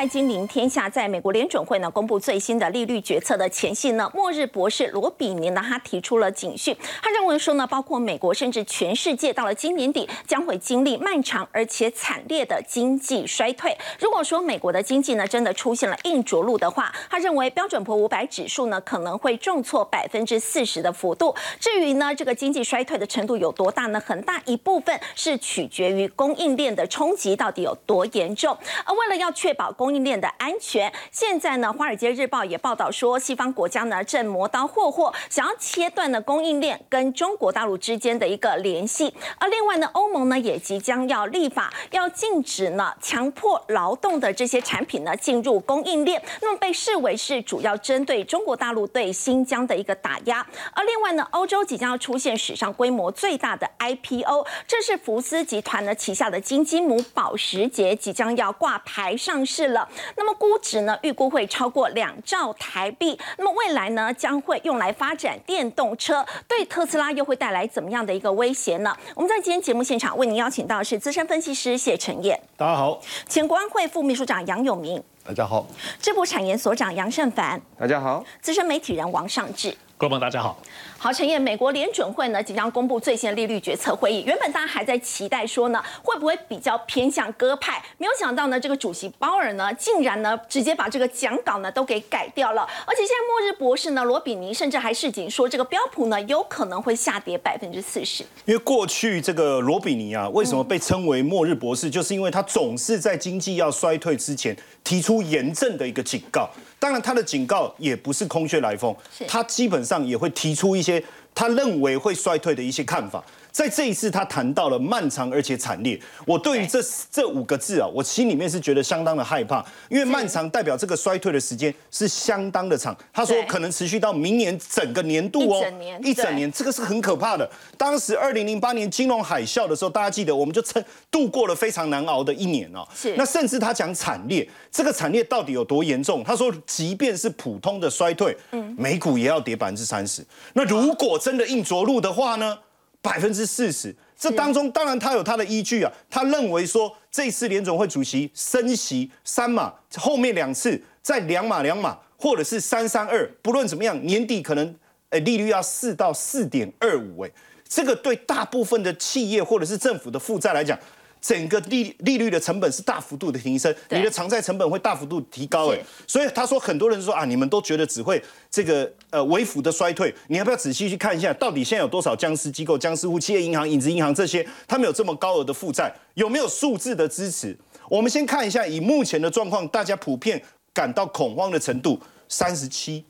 在金临天下，在美国联准会呢公布最新的利率决策的前夕呢，末日博士罗比尼呢他提出了警讯，他认为说呢，包括美国甚至全世界到了今年底将会经历漫长而且惨烈的经济衰退。如果说美国的经济呢真的出现了硬着陆的话，他认为标准普五百指数呢可能会重挫百分之四十的幅度。至于呢这个经济衰退的程度有多大呢？很大一部分是取决于供应链的冲击到底有多严重。而为了要确保供供应链的安全，现在呢，《华尔街日报》也报道说，西方国家呢正磨刀霍霍，想要切断呢供应链跟中国大陆之间的一个联系。而另外呢，欧盟呢也即将要立法，要禁止呢强迫劳动的这些产品呢进入供应链，那么被视为是主要针对中国大陆对新疆的一个打压。而另外呢，欧洲即将要出现史上规模最大的 IPO，这是福斯集团呢旗下的金鸡母保时捷即将要挂牌上市了。那么估值呢，预估会超过两兆台币。那么未来呢，将会用来发展电动车，对特斯拉又会带来怎么样的一个威胁呢？我们在今天节目现场为您邀请到的是资深分析师谢晨燕，大家好，前国安会副秘书长杨永明，大家好，智博产研所长杨胜凡，大家好，资深媒体人王尚志。各位朋友，大家好。好，陈燕，美国联准会呢即将公布最新的利率决策会议。原本大家还在期待说呢，会不会比较偏向鸽派？没有想到呢，这个主席鲍尔呢，竟然呢直接把这个讲稿呢都给改掉了。而且现在末日博士呢，罗比尼甚至还示警说，这个标普呢有可能会下跌百分之四十。因为过去这个罗比尼啊，为什么被称为末日博士？就是因为他总是在经济要衰退之前提出严正的一个警告。当然，他的警告也不是空穴来风，他基本上也会提出一些他认为会衰退的一些看法。在这一次，他谈到了漫长而且惨烈。我对于这这五个字啊，我心里面是觉得相当的害怕，因为漫长代表这个衰退的时间是相当的长。他说可能持续到明年整个年度哦，一整年，这个是很可怕的。当时二零零八年金融海啸的时候，大家记得，我们就撑度过了非常难熬的一年哦。是。那甚至他讲惨烈，这个惨烈到底有多严重？他说，即便是普通的衰退，嗯，美股也要跌百分之三十。那如果真的硬着陆的话呢？百分之四十，这当中当然他有他的依据啊。他认为说，这次联总会主席升息三码，后面两次再两码两码，或者是三三二，不论怎么样，年底可能呃利率要四到四点二五，诶，这个对大部分的企业或者是政府的负债来讲。整个利利率的成本是大幅度的提升，你的偿债成本会大幅度提高，哎，所以他说很多人说啊，你们都觉得只会这个呃微幅的衰退，你要不要仔细去看一下，到底现在有多少僵尸机构、僵尸户、企业银行、影子银行这些，他们有这么高额的负债，有没有数字的支持？我们先看一下，以目前的状况，大家普遍感到恐慌的程度，三十七，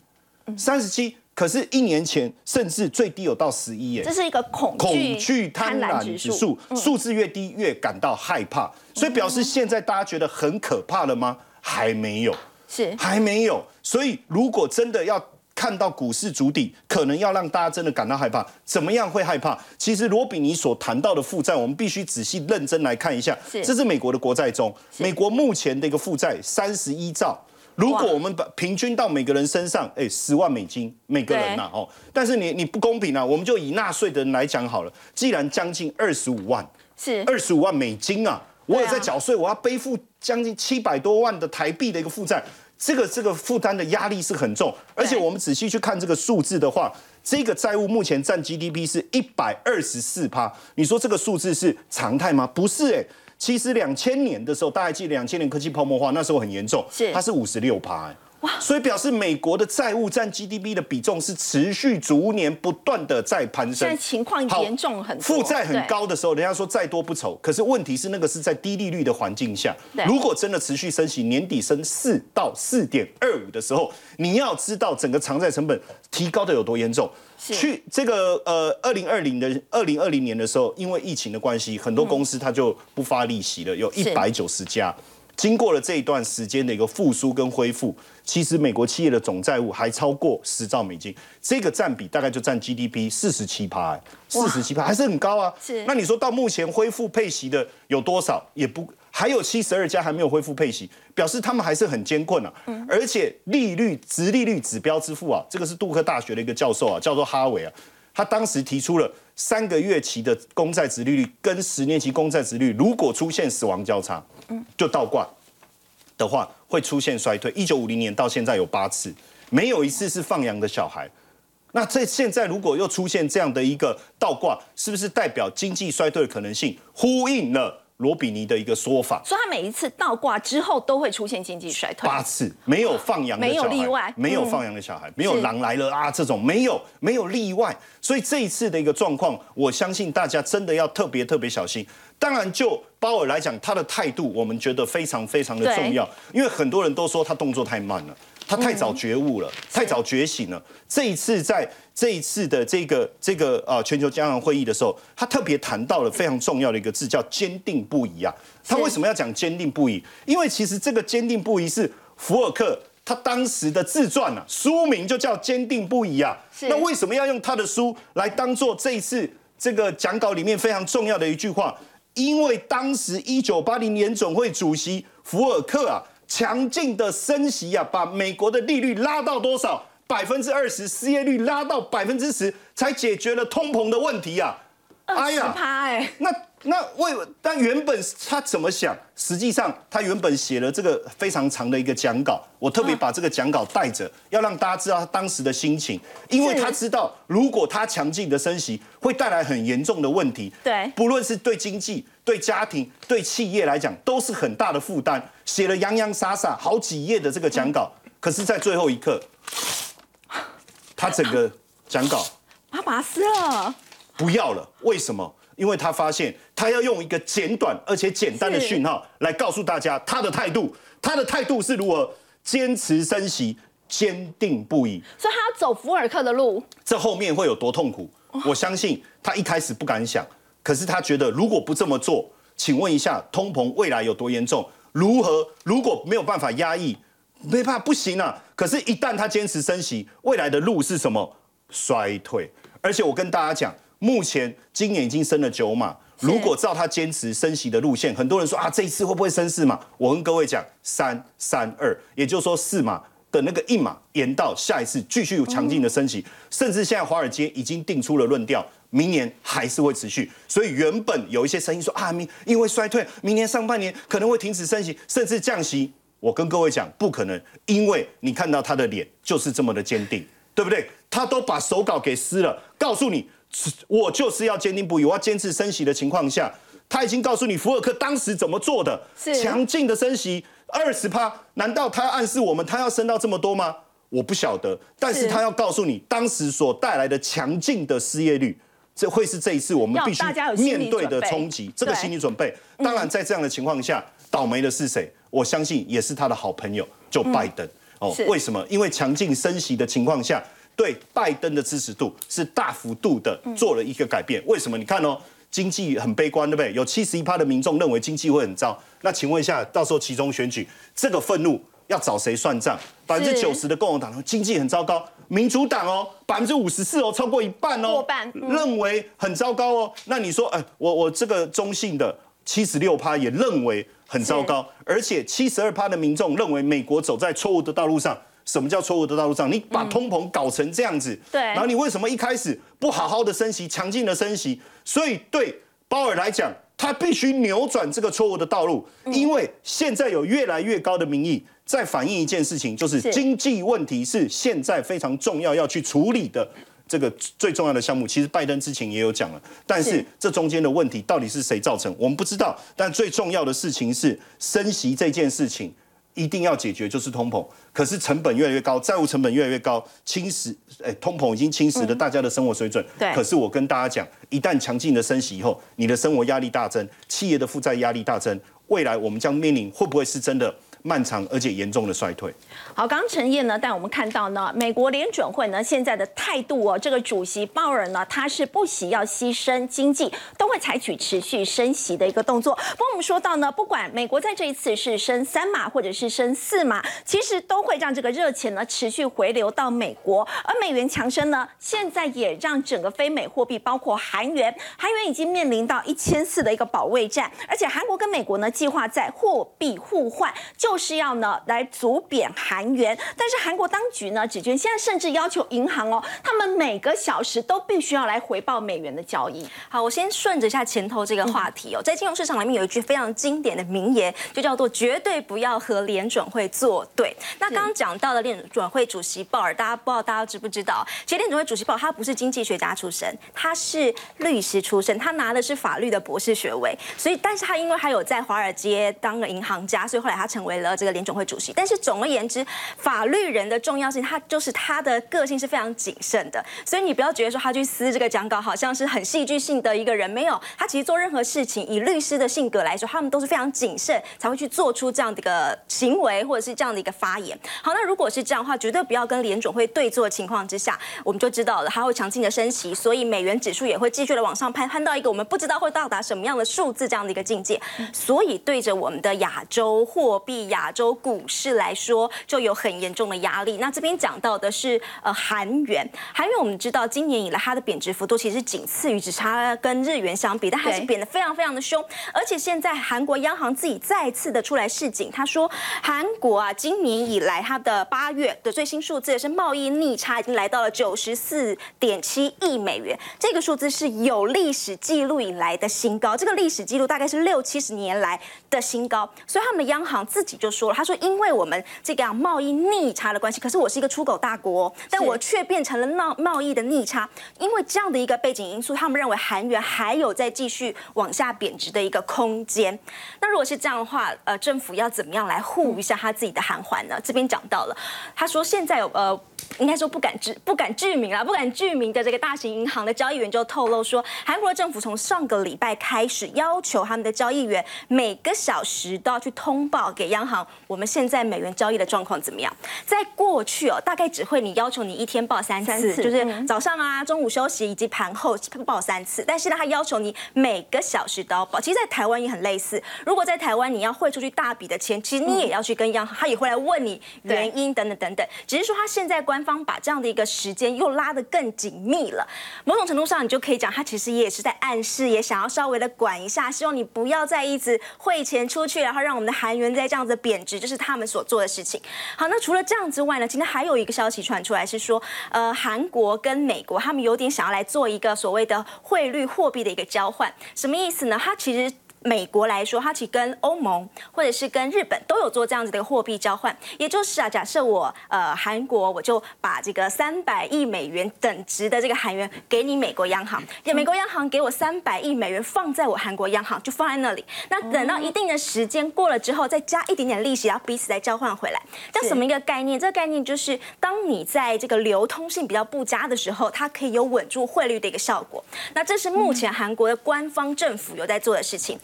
三十七。可是，一年前甚至最低有到十一耶，这是一个恐恐惧贪婪指数，数字越低越感到害怕，所以表示现在大家觉得很可怕了吗？还没有，是还没有。所以如果真的要看到股市筑底，可能要让大家真的感到害怕。怎么样会害怕？其实罗比尼所谈到的负债，我们必须仔细认真来看一下。这是美国的国债中，美国目前的一个负债三十一兆。如果我们把平均到每个人身上，哎，十万美金每个人呐，哦，但是你你不公平啊，我们就以纳税的人来讲好了，既然将近二十五万，是二十五万美金啊，我有在缴税，我要背负将近七百多万的台币的一个负债，这个这个负担的压力是很重，而且我们仔细去看这个数字的话，这个债务目前占 GDP 是一百二十四趴，你说这个数字是常态吗？不是哎。其实两千年的时候，大家记得两千年科技泡沫化那时候很严重，是。它是五十六趴，哇！所以表示美国的债务占 GDP 的比重是持续逐年不断的在攀升。现在情况严重很，负债很高的时候，人家说再多不愁。可是问题是那个是在低利率的环境下，如果真的持续升息，年底升四到四点二五的时候，你要知道整个偿债成本提高的有多严重。去这个呃，二零二零的二零二零年的时候，因为疫情的关系，很多公司它就不发利息了，有一百九十家。经过了这一段时间的一个复苏跟恢复，其实美国企业的总债务还超过十兆美金，这个占比大概就占 GDP 四十七趴，四十七趴还是很高啊。是。那你说到目前恢复配息的有多少？也不。还有七十二家还没有恢复配息，表示他们还是很艰困啊。嗯，而且利率、直利率指标支付啊，这个是杜克大学的一个教授啊，叫做哈维啊，他当时提出了三个月期的公债值利率跟十年期公债值率，如果出现死亡交叉，嗯，就倒挂的话，会出现衰退。一九五零年到现在有八次，没有一次是放羊的小孩。那这现在如果又出现这样的一个倒挂，是不是代表经济衰退的可能性呼应了？罗比尼的一个说法，说他每一次倒挂之后都会出现经济衰退，八次没有放羊的没有例外，没有放羊的小孩，没有狼来了啊这种没有没有例外，所以这一次的一个状况，我相信大家真的要特别特别小心。当然，就鲍尔来讲，他的态度我们觉得非常非常的重要，因为很多人都说他动作太慢了。他太早觉悟了，太早觉醒了。这一次在这一次的这个这个呃全球央行会议的时候，他特别谈到了非常重要的一个字，叫坚定不移啊。他为什么要讲坚定不移？因为其实这个坚定不移是福尔克他当时的自传啊，书名就叫坚定不移啊。那为什么要用他的书来当做这一次这个讲稿里面非常重要的一句话？因为当时一九八零年总会主席福尔克啊。强劲的升息啊，把美国的利率拉到多少？百分之二十，失业率拉到百分之十，才解决了通膨的问题啊！哎呀，哎，那。那为但原本他怎么想？实际上他原本写了这个非常长的一个讲稿，我特别把这个讲稿带着，要让大家知道他当时的心情，因为他知道如果他强劲的升息会带来很严重的问题，对，不论是对经济、对家庭、对企业来讲，都是很大的负担。写了洋洋洒洒好几页的这个讲稿，可是，在最后一刻，他整个讲稿他把它撕了，不要了，为什么？因为他发现，他要用一个简短而且简单的讯号来告诉大家他的态度，他的态度是如何坚持升息，坚定不移。所以他要走福尔克的路，这后面会有多痛苦？我相信他一开始不敢想，可是他觉得如果不这么做，请问一下，通膨未来有多严重？如何？如果没有办法压抑，没办法，不行啊！可是，一旦他坚持升息，未来的路是什么？衰退。而且我跟大家讲。目前今年已经升了九码，如果照他坚持升息的路线，很多人说啊，这一次会不会升四码？我跟各位讲，三三二，也就是说四码的那个一码延到下一次继续强劲的升息，甚至现在华尔街已经定出了论调，明年还是会持续。所以原本有一些声音说啊，明因为衰退，明年上半年可能会停止升息，甚至降息。我跟各位讲，不可能，因为你看到他的脸就是这么的坚定，对不对？他都把手稿给撕了，告诉你。我就是要坚定不移，我要坚持升息的情况下，他已经告诉你福尔克当时怎么做的，强劲的升息二十趴，难道他暗示我们他要升到这么多吗？我不晓得，但是他要告诉你当时所带来的强劲的失业率，这会是这一次我们必须面对的冲击，这个心理准备。当然，在这样的情况下，倒霉的是谁？我相信也是他的好朋友，就拜登。哦，为什么？因为强劲升息的情况下。对拜登的支持度是大幅度的做了一个改变。为什么？你看哦，经济很悲观，对不对？有七十一趴的民众认为经济会很糟。那请问一下，到时候其中选举，这个愤怒要找谁算账？百分之九十的共和党经济很糟糕，民主党哦，百分之五十四哦，超过一半哦，过半认为很糟糕哦。那你说，哎，我我这个中性的七十六趴也认为很糟糕，而且七十二趴的民众认为美国走在错误的道路上。什么叫错误的道路上？你把通膨搞成这样子，对，然后你为什么一开始不好好的升息，强劲的升息？所以对鲍尔来讲，他必须扭转这个错误的道路，因为现在有越来越高的民意在反映一件事情，就是经济问题是现在非常重要要去处理的这个最重要的项目。其实拜登之前也有讲了，但是这中间的问题到底是谁造成，我们不知道。但最重要的事情是升息这件事情。一定要解决就是通膨，可是成本越来越高，债务成本越来越高，侵蚀，哎，通膨已经侵蚀了大家的生活水准。对。可是我跟大家讲，一旦强劲的升息以后，你的生活压力大增，企业的负债压力大增，未来我们将面临会不会是真的？漫长而且严重的衰退。好，刚刚陈燕呢带我们看到呢，美国联准会呢现在的态度哦，这个主席鲍尔呢，他是不惜要牺牲经济，都会采取持续升息的一个动作。不过我们说到呢，不管美国在这一次是升三码或者是升四码，其实都会让这个热钱呢持续回流到美国，而美元强升呢，现在也让整个非美货币，包括韩元，韩元已经面临到一千四的一个保卫战，而且韩国跟美国呢计划在货币互换就。就是要呢来阻贬韩元。但是韩国当局呢，指觉现在甚至要求银行哦，他们每个小时都必须要来回报美元的交易。好，我先顺着一下前头这个话题哦，在金融市场里面有一句非常经典的名言，就叫做“绝对不要和联准会作对”。那刚刚讲到的联准会主席鲍尔，大家不知道大家知不知道？其实联准会主席鲍尔他不是经济学家出身，他是律师出身，他拿的是法律的博士学位。所以，但是他因为他有在华尔街当了银行家，所以后来他成为了这个联总会主席。但是总而言之，法律人的重要性，他就是他的个性是非常谨慎的。所以你不要觉得说他去撕这个讲稿好像是很戏剧性的一个人，没有，他其实做任何事情，以律师的性格来说，他们都是非常谨慎，才会去做出这样的一个行为或者是这样的一个发言。好，那如果是这样的话，绝对不要跟联总会对坐的情况之下，我们就知道了，他会强劲的升息，所以美元指数也会继续的往上攀，攀到一个我们不知道会到达什么样的数字这样的一个境界。所以对着我们的亚洲货币、亚洲股市来说，就有很严重的压力。那这边讲到的是呃韩元，韩元我们知道今年以来它的贬值幅度其实仅次于只差跟日元相比，但还是贬得非常非常的凶。而且现在韩国央行自己再次的出来示警，他说韩国啊今年以来它的八月的最新数字是贸易逆差已经来到了九十四点七亿美元，这个数字是有历史记录以来的新高，这个历史记录大概是六七十年来的新高。所以他们的央行自己就说了，他说因为我们这个贸易逆差的关系，可是我是一个出口大国，但我却变成了贸贸易的逆差，因为这样的一个背景因素，他们认为韩元还有在继续往下贬值的一个空间。那如果是这样的话，呃，政府要怎么样来护一下他自己的韩环呢？这边讲到了，他说现在有呃。应该说不敢知不敢具名啊，不敢具名的这个大型银行的交易员就透露说，韩国政府从上个礼拜开始要求他们的交易员每个小时都要去通报给央行，我们现在美元交易的状况怎么样？在过去哦，大概只会你要求你一天报三次，就是早上啊、中午休息以及盘后报三次，但是呢他要求你每个小时都要报。其实，在台湾也很类似，如果在台湾你要汇出去大笔的钱，其实你也要去跟央行，他也会来问你原因等等等等。只是说他现在官方把这样的一个时间又拉得更紧密了，某种程度上你就可以讲，他其实也是在暗示，也想要稍微的管一下，希望你不要再一直汇钱出去，然后让我们的韩元再这样子贬值，这是他们所做的事情。好，那除了这样之外呢，今天还有一个消息传出来是说，呃，韩国跟美国他们有点想要来做一个所谓的汇率货币的一个交换，什么意思呢？它其实。美国来说，它其实跟欧盟或者是跟日本都有做这样子的一个货币交换，也就是啊，假设我呃韩国我就把这个三百亿美元等值的这个韩元给你美国央行，美国央行给我三百亿美元放在我韩国央行就放在那里，那等到一定的时间过了之后，再加一点点利息，然后彼此再交换回来，这什么一个概念？这个概念就是当你在这个流通性比较不佳的时候，它可以有稳住汇率的一个效果。那这是目前韩国的官方政府有在做的事情。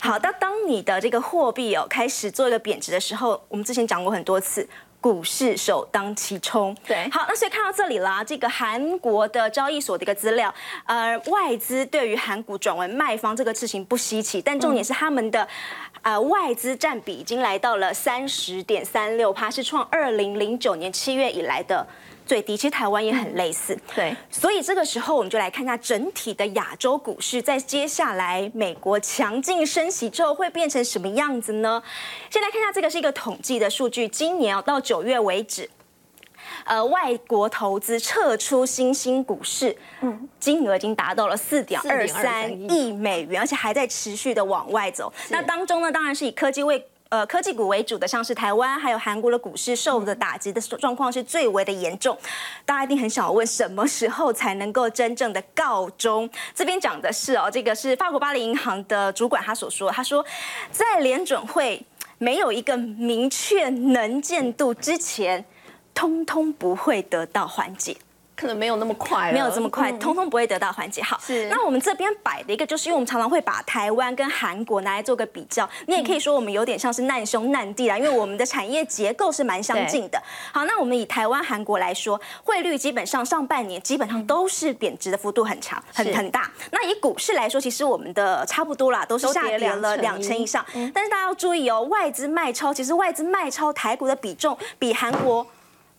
好，那当你的这个货币哦开始做一个贬值的时候，我们之前讲过很多次，股市首当其冲。对，好，那所以看到这里啦，这个韩国的交易所的一个资料，呃，外资对于韩股转为卖方这个事情不稀奇，但重点是他们的呃外资占比已经来到了三十点三六趴，是创二零零九年七月以来的。最低，其实台湾也很类似，对，所以这个时候我们就来看一下整体的亚洲股市，在接下来美国强劲升息之后会变成什么样子呢？先来看一下，这个是一个统计的数据，今年哦到九月为止，呃，外国投资撤出新兴股市，嗯，金额已经达到了四点二三亿。美元，而且还在持续的往外走。那当中呢，当然是以科技为呃，科技股为主的，像是台湾还有韩国的股市受的打击的状况是最为的严重。大家一定很想问，什么时候才能够真正的告终？这边讲的是哦，这个是法国巴黎银行的主管他所说，他说，在联准会没有一个明确能见度之前，通通不会得到缓解。可能没有那么快，没有这么快，通通不会得到缓解。好，是。那我们这边摆的一个，就是因为我们常常会把台湾跟韩国拿来做个比较，你也可以说我们有点像是难兄难弟啦，因为我们的产业结构是蛮相近的。好，那我们以台湾、韩国来说，汇率基本上上半年基本上都是贬值的幅度很长、很很大。那以股市来说，其实我们的差不多啦，都是下跌了两成以上。但是大家要注意哦，外资卖超，其实外资卖超台股的比重比韩国。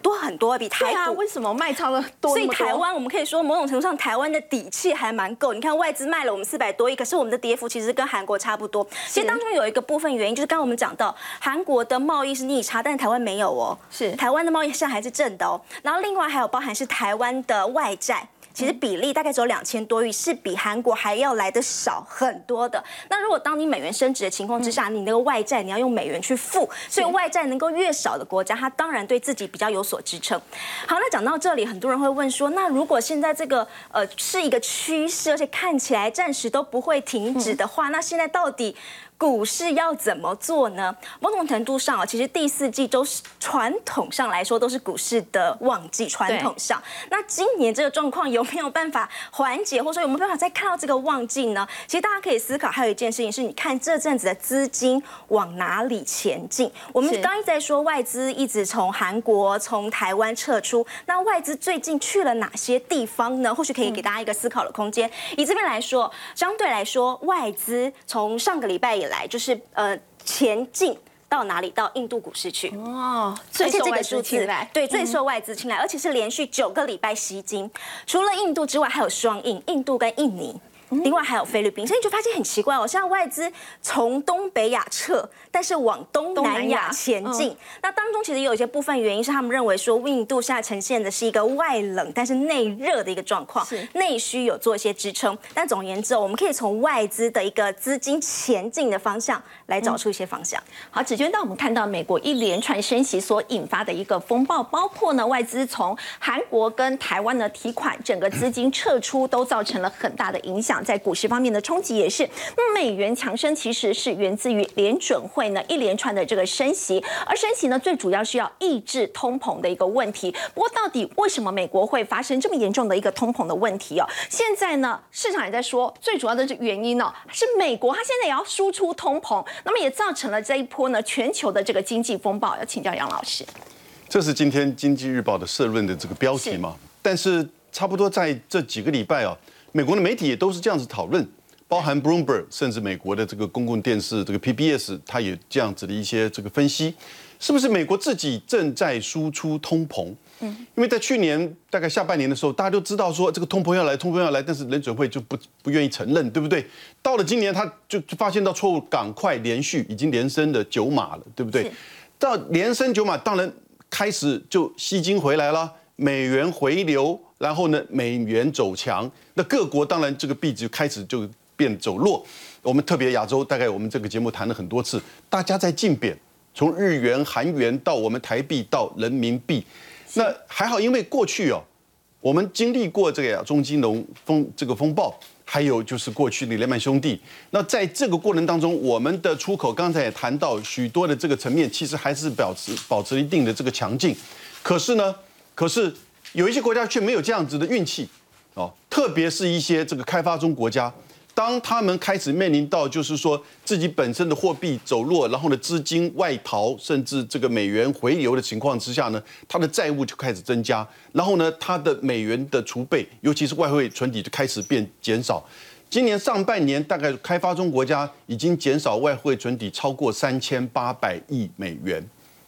多很多，比台股。为什么卖超的多？所以台湾我们可以说某种程度上台湾的底气还蛮够。你看外资卖了我们四百多亿，可是我们的跌幅其实跟韩国差不多。其实当中有一个部分原因就是刚刚我们讲到韩国的贸易是逆差，但是台湾没有哦。是台湾的贸易现在还是正的哦。然后另外还有包含是台湾的外债。其实比例大概只有两千多亿，是比韩国还要来的少很多的。那如果当你美元升值的情况之下，你那个外债你要用美元去付，所以外债能够越少的国家，它当然对自己比较有所支撑。好，那讲到这里，很多人会问说，那如果现在这个呃是一个趋势，而且看起来暂时都不会停止的话，那现在到底？股市要怎么做呢？某种程度上啊，其实第四季都是传统上来说都是股市的旺季。传统上，那今年这个状况有没有办法缓解，或者说有没有办法再看到这个旺季呢？其实大家可以思考，还有一件事情是，你看这阵子的资金往哪里前进？我们刚刚在说外资一直从韩国、从台湾撤出，那外资最近去了哪些地方呢？或许可以给大家一个思考的空间。以这边来说，相对来说，外资从上个礼拜以来。就是呃前进到哪里？到印度股市去哦，而且这个数字对最受外资青睐，而且是连续九个礼拜吸金。除了印度之外，还有双印，印度跟印尼。另外还有菲律宾，所以你就发现很奇怪哦，像外资从东北亚撤，但是往东南亚前进。那当中其实也有一些部分原因是他们认为说，印度现在呈现的是一个外冷但是内热的一个状况，内需有做一些支撑。但总而言之，我们可以从外资的一个资金前进的方向来找出一些方向。好，子娟，当我们看到美国一连串升息所引发的一个风暴，包括呢外资从韩国跟台湾的提款，整个资金撤出都造成了很大的影响。在股市方面的冲击也是，那美元强升其实是源自于联准会呢一连串的这个升息，而升息呢最主要是要抑制通膨的一个问题。不过到底为什么美国会发生这么严重的一个通膨的问题哦？现在呢市场也在说，最主要的原因呢是美国它现在也要输出通膨，那么也造成了这一波呢全球的这个经济风暴。要请教杨老师，这是今天经济日报的社论的这个标题嘛？但是差不多在这几个礼拜啊。美国的媒体也都是这样子讨论，包含 Bloomberg，甚至美国的这个公共电视这个 PBS，它也这样子的一些这个分析，是不是美国自己正在输出通膨？嗯，因为在去年大概下半年的时候，大家都知道说这个通膨要来，通膨要来，但是联准会就不不愿意承认，对不对？到了今年，他就发现到错误，赶快连续已经连升了九码了，对不对？到连升九码，当然开始就吸金回来了，美元回流。然后呢，美元走强，那各国当然这个币值开始就变走弱。我们特别亚洲，大概我们这个节目谈了很多次，大家在竞贬，从日元、韩元到我们台币到人民币。那还好，因为过去哦，我们经历过这个中金融风这个风暴，还有就是过去的雷曼兄弟。那在这个过程当中，我们的出口刚才也谈到许多的这个层面，其实还是保持保持一定的这个强劲。可是呢，可是。有一些国家却没有这样子的运气，哦，特别是一些这个开发中国家，当他们开始面临到就是说自己本身的货币走弱，然后呢资金外逃，甚至这个美元回流的情况之下呢，它的债务就开始增加，然后呢它的美元的储备，尤其是外汇存底就开始变减少。今年上半年大概开发中国家已经减少外汇存底超过三千八百亿美元。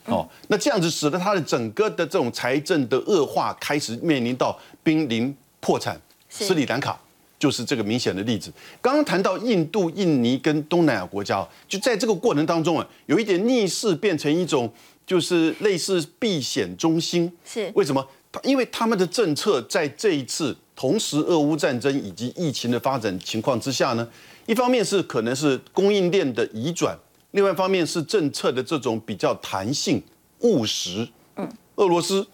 哦，那这样子使得它的整个的这种财政的恶化开始面临到濒临破产，斯里兰卡就是这个明显的例子。刚刚谈到印度、印尼跟东南亚国家，就在这个过程当中啊，有一点逆势变成一种就是类似避险中心。是为什么？因为他们的政策在这一次同时俄乌战争以及疫情的发展情况之下呢，一方面是可能是供应链的移转。另外一方面是政策的这种比较弹性务实。嗯，俄罗斯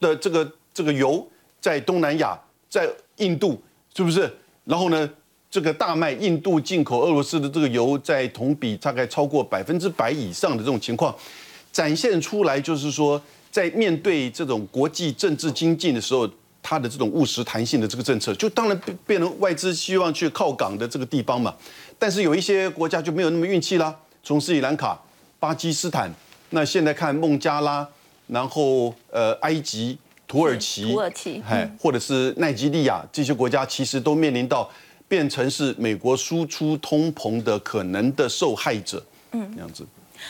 的这个这个油在东南亚，在印度是不是？然后呢，这个大麦印度进口俄罗斯的这个油，在同比大概超过百分之百以上的这种情况，展现出来就是说，在面对这种国际政治经济的时候，它的这种务实弹性的这个政策，就当然变变成外资希望去靠港的这个地方嘛。但是有一些国家就没有那么运气啦。从斯里兰卡、巴基斯坦，那现在看孟加拉，然后呃埃及、土耳其、土耳其，哎，或者是奈及利亚这些国家，其实都面临到变成是美国输出通膨的可能的受害者，嗯，这样子。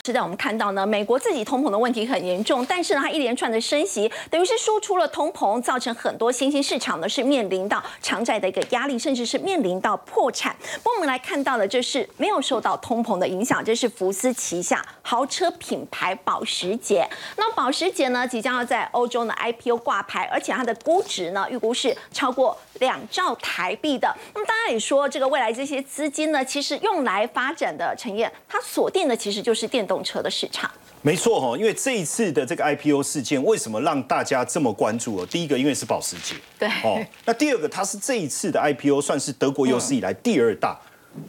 是在我们看到呢，美国自己通膨的问题很严重，但是呢，它一连串的升息，等于是输出了通膨，造成很多新兴市场呢是面临到偿债的一个压力，甚至是面临到破产。不过我们来看到的，这是没有受到通膨的影响，这是福斯旗下豪车品牌保时捷。那保时捷呢，即将要在欧洲呢 IPO 挂牌，而且它的估值呢，预估是超过两兆台币的。那么大家也说，这个未来这些资金呢，其实用来发展的陈燕，它锁定的其实就是电动车的市场。没错哈，因为这一次的这个 IPO 事件，为什么让大家这么关注哦？第一个，因为是保时捷，对哦。那第二个，它是这一次的 IPO 算是德国有史以来第二大，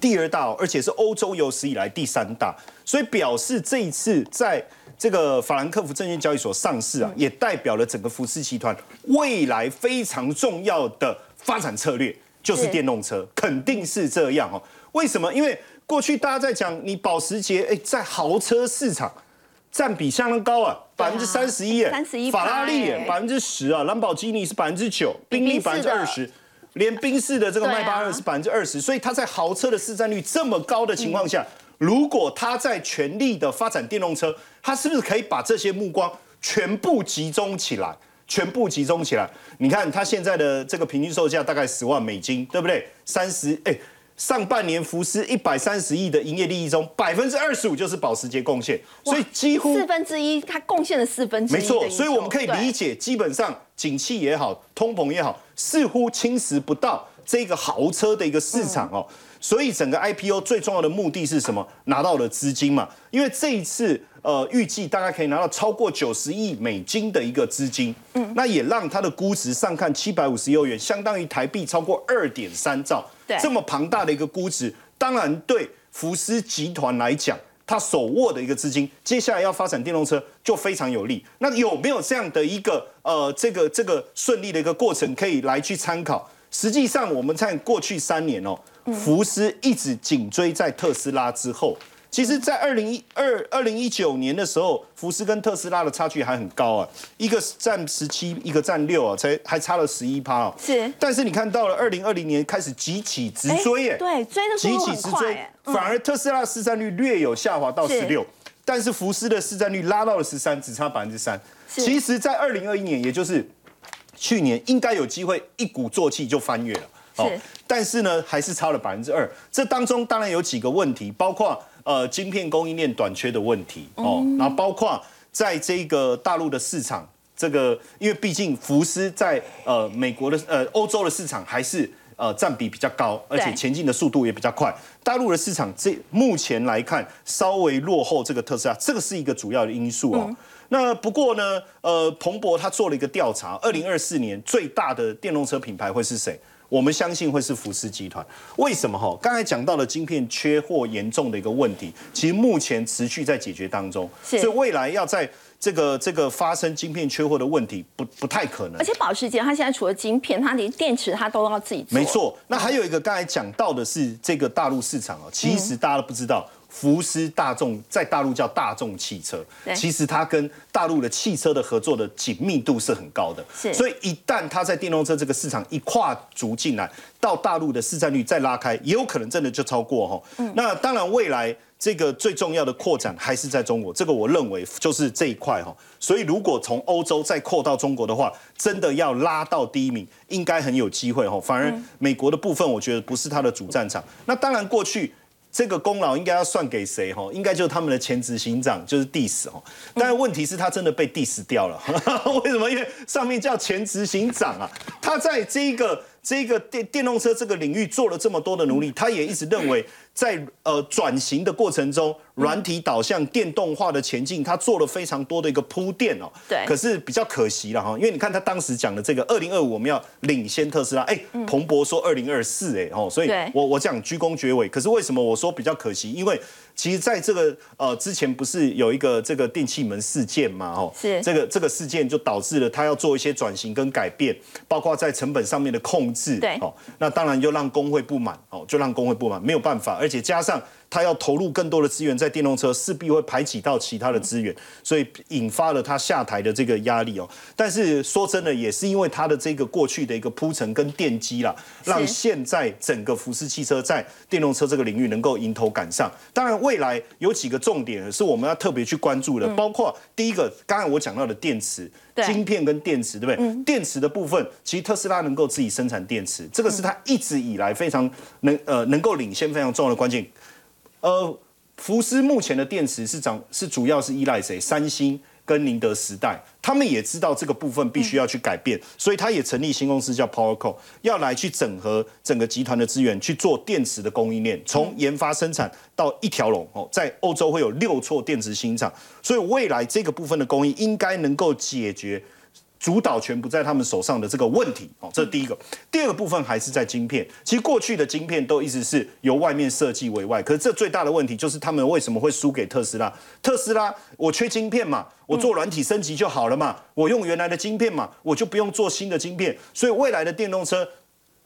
第二大哦，而且是欧洲有史以来第三大，所以表示这一次在这个法兰克福证券交易所上市啊，也代表了整个福斯集团未来非常重要的发展策略，就是电动车，肯定是这样哦。为什么？因为过去大家在讲你保时捷，哎，在豪车市场。占比相当高啊，百分之三十一，三十一，法拉利百分之十啊，兰博基尼是百分之九，宾利百分之二十，连宾士的这个迈巴赫是百分之二十，所以它在豪车的市占率这么高的情况下，如果它在全力的发展电动车，它是不是可以把这些目光全部集中起来，全部集中起来？你看它现在的这个平均售价大概十万美金，对不对？三十哎。上半年福斯一百三十亿的营业利益中，百分之二十五就是保时捷贡献，所以几乎四分之一，它贡献了四分之一。没错，所以我们可以理解，基本上景气也好，通膨也好，似乎侵蚀不到这个豪车的一个市场哦。所以整个 IPO 最重要的目的是什么？拿到了资金嘛，因为这一次呃预计大概可以拿到超过九十亿美金的一个资金，嗯，那也让它的估值上看七百五十亿欧元，相当于台币超过二点三兆。这么庞大的一个估值，当然对福斯集团来讲，它手握的一个资金，接下来要发展电动车就非常有利。那有没有这样的一个呃这个这个顺利的一个过程可以来去参考？实际上，我们看过去三年哦，福斯一直紧追在特斯拉之后。其实，在二零一二二零一九年的时候，福斯跟特斯拉的差距还很高啊，一个占十七，一个占六啊，才还差了十一趴哦。是。但是你看到了二零二零年开始急起直追耶，对，追的速度很快反而特斯拉市占率略有下滑到十六，但是福斯的市占率拉到了十三，只差百分之三。其实，在二零二一年，也就是去年，应该有机会一鼓作气就翻越了。是。但是呢，还是差了百分之二。这当中当然有几个问题，包括。呃，晶片供应链短缺的问题哦，然后包括在这个大陆的市场，这个因为毕竟福斯在呃美国的呃欧洲的市场还是呃占比比较高，而且前进的速度也比较快。大陆的市场这目前来看稍微落后这个特斯拉，这个是一个主要的因素哦。那不过呢，呃，彭博他做了一个调查，二零二四年最大的电动车品牌会是谁？我们相信会是福斯集团，为什么哈？刚才讲到了晶片缺货严重的一个问题，其实目前持续在解决当中，所以未来要在这个这个发生晶片缺货的问题不不太可能。而且保时捷它现在除了晶片，它连电池它都要自己做。没错，那还有一个刚才讲到的是这个大陆市场啊，其实大家都不知道。福斯大众在大陆叫大众汽车，其实它跟大陆的汽车的合作的紧密度是很高的，所以一旦它在电动车这个市场一跨足进来，到大陆的市占率再拉开，也有可能真的就超过哈。那当然未来这个最重要的扩展还是在中国，这个我认为就是这一块哈。所以如果从欧洲再扩到中国的话，真的要拉到第一名，应该很有机会哈。反而美国的部分，我觉得不是它的主战场。那当然过去。这个功劳应该要算给谁？哈，应该就是他们的前执行长，就是 Diss 哈。但是问题是，他真的被 Diss 掉了。为什么？因为上面叫前执行长啊，他在这个。这个电电动车这个领域做了这么多的努力，他也一直认为在呃转型的过程中，软体导向电动化的前进，它做了非常多的一个铺垫哦。对。可是比较可惜了哈，因为你看他当时讲的这个二零二五我们要领先特斯拉，哎，彭博说二零二四哎哦，所以我我讲鞠躬绝尾。可是为什么我说比较可惜？因为其实在这个呃之前不是有一个这个电气门事件嘛？哦，是。这个这个事件就导致了他要做一些转型跟改变，包括在成本上面的控制。对，哦，那当然就让工会不满，哦，就让工会不满，没有办法，而而且加上它要投入更多的资源在电动车，势必会排挤到其他的资源，所以引发了它下台的这个压力哦。但是说真的，也是因为它的这个过去的一个铺陈跟奠基啦，让现在整个福斯汽车在电动车这个领域能够迎头赶上。当然，未来有几个重点是我们要特别去关注的，包括第一个，刚才我讲到的电池。晶片跟电池，对不对？电池的部分，其实特斯拉能够自己生产电池，这个是它一直以来非常能呃能够领先非常重要的关键。呃，福斯目前的电池是长是主要是依赖谁？三星。跟宁德时代，他们也知道这个部分必须要去改变，所以他也成立新公司叫 PowerCo，要来去整合整个集团的资源去做电池的供应链，从研发生产到一条龙哦，在欧洲会有六座电池新厂，所以未来这个部分的供应应该能够解决。主导权不在他们手上的这个问题，哦，这是第一个。第二个部分还是在晶片。其实过去的晶片都一直是由外面设计为外，可是这最大的问题就是他们为什么会输给特斯拉？特斯拉，我缺晶片嘛，我做软体升级就好了嘛，我用原来的晶片嘛，我就不用做新的晶片。所以未来的电动车。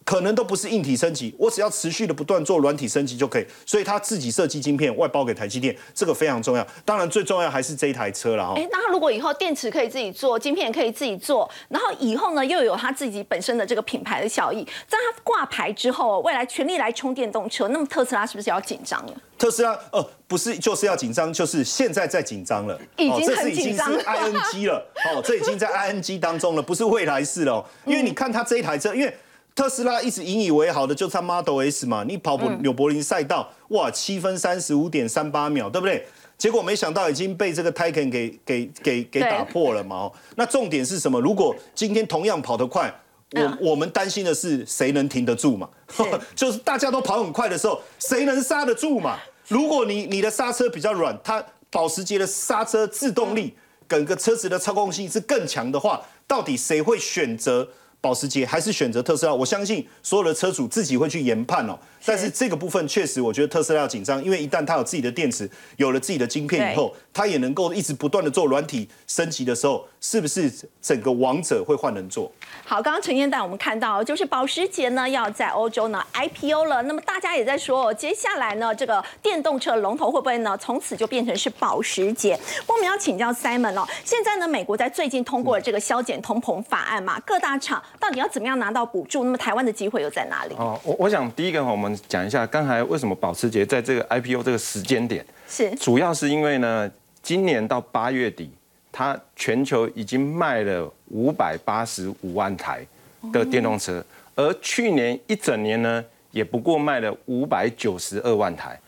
可能都不是硬体升级，我只要持续的不断做软体升级就可以。所以他自己设计晶片，外包给台积电，这个非常重要。当然最重要还是这一台车了哈。哎，那他如果以后电池可以自己做，晶片可以自己做，然后以后呢又有他自己本身的这个品牌的效益，在他挂牌之后，未来全力来充电动车，那么特斯拉是不是要紧张了？特斯拉呃不是就是要紧张，就是现在在紧张了，已经很紧张了。ING 了，哦，这已经在 ING 当中了，不是未来式了。因为你看他这一台车，因为。特斯拉一直引以为豪的就是它 Model S 嘛，你跑纽柏林赛道，哇，七分三十五点三八秒，对不对？结果没想到已经被这个 Taycan 给给给给打破了嘛。那重点是什么？如果今天同样跑得快，我我们担心的是谁能停得住嘛？就是大家都跑很快的时候，谁能刹得住嘛？如果你你的刹车比较软，它保时捷的刹车制动力，整个车子的操控性是更强的话，到底谁会选择？保时捷还是选择特斯拉，我相信所有的车主自己会去研判哦。但是这个部分确实，我觉得特斯拉要紧张，因为一旦它有自己的电池，有了自己的晶片以后，它也能够一直不断的做软体升级的时候，是不是整个王者会换人做？好，刚刚陈燕带我们看到，就是保时捷呢要在欧洲呢 IPO 了，那么大家也在说，接下来呢这个电动车龙头会不会呢从此就变成是保时捷？我们要请教 Simon 哦，现在呢美国在最近通过了这个削减通膨法案嘛，各大厂到底要怎么样拿到补助？那么台湾的机会又在哪里？哦，我我想第一个我们。讲一下刚才为什么保时捷在这个 IPO 这个时间点是。主要是因为呢，今年到八月底，它全球已经卖了五百八十五万台的电动车，而去年一整年呢，也不过卖了五百九十二万台，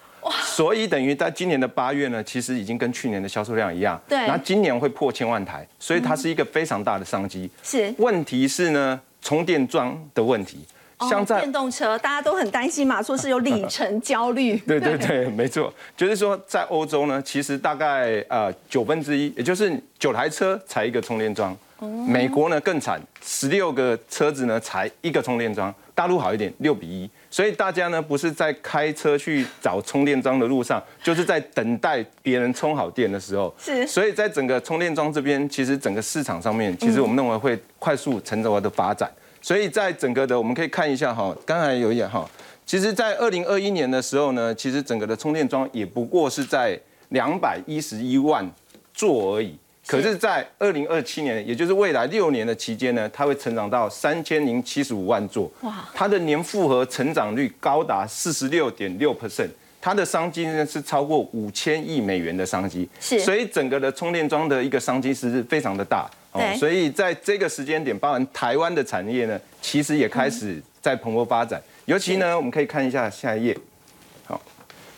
所以等于在今年的八月呢，其实已经跟去年的销售量一样，对，那今年会破千万台，所以它是一个非常大的商机。是，问题是呢，充电桩的问题。像在电动车，大家都很担心嘛，说是有里程焦虑。对对对，没错，就是说在欧洲呢，其实大概呃九分之一，也就是九台车才一个充电桩。美国呢更惨，十六个车子呢才一个充电桩。大陆好一点，六比一。所以大家呢不是在开车去找充电桩的路上，就是在等待别人充好电的时候。是。所以在整个充电桩这边，其实整个市场上面，其实我们认为会快速成长的发展。所以在整个的，我们可以看一下哈，刚才有一点哈，其实，在二零二一年的时候呢，其实整个的充电桩也不过是在两百一十一万座而已。可是，在二零二七年，也就是未来六年的期间呢，它会成长到三千零七十五万座。哇！它的年复合成长率高达四十六点六 percent，它的商机呢是超过五千亿美元的商机。是。所以整个的充电桩的一个商机是非常的大。所以在这个时间点，包含台湾的产业呢，其实也开始在蓬勃发展。尤其呢，我们可以看一下下一页。好，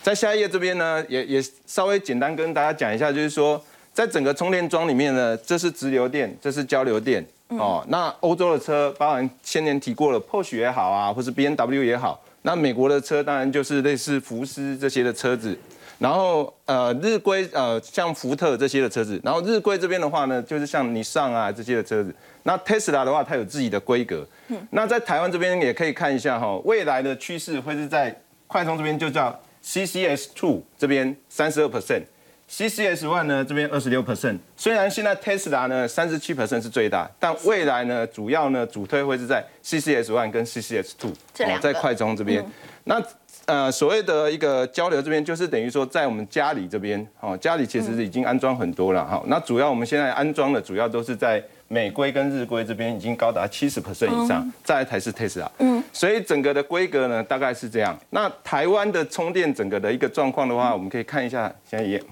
在下一页这边呢，也也稍微简单跟大家讲一下，就是说，在整个充电桩里面呢，这是直流电，这是交流电。哦，那欧洲的车，包含先前提过了 Porsche 也好啊，或是 B N W 也好，那美国的车当然就是类似福斯这些的车子。然后呃日规呃像福特这些的车子，然后日规这边的话呢，就是像尼桑啊这些的车子。那 Tesla 的话，它有自己的规格。嗯。那在台湾这边也可以看一下哈，未来的趋势会是在快充这边就叫 CCS Two 这边三十二 percent，CCS One 呢这边二十六 percent，虽然现在 Tesla 呢三十七 percent 是最大，但未来呢主要呢主推会是在 CCS One 跟 CCS Two，在快充这边。那呃所谓的一个交流这边，就是等于说在我们家里这边，哦家里其实已经安装很多了哈。那主要我们现在安装的主要都是在美规跟日规这边已经高达七十 percent 以上，再来才是 Tesla。嗯，所以整个的规格呢大概是这样。那台湾的充电整个的一个状况的话，我们可以看一下下一页。